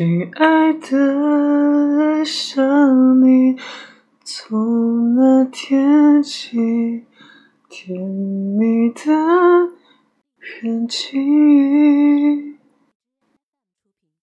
亲爱的爱上你从那天起甜蜜的很轻易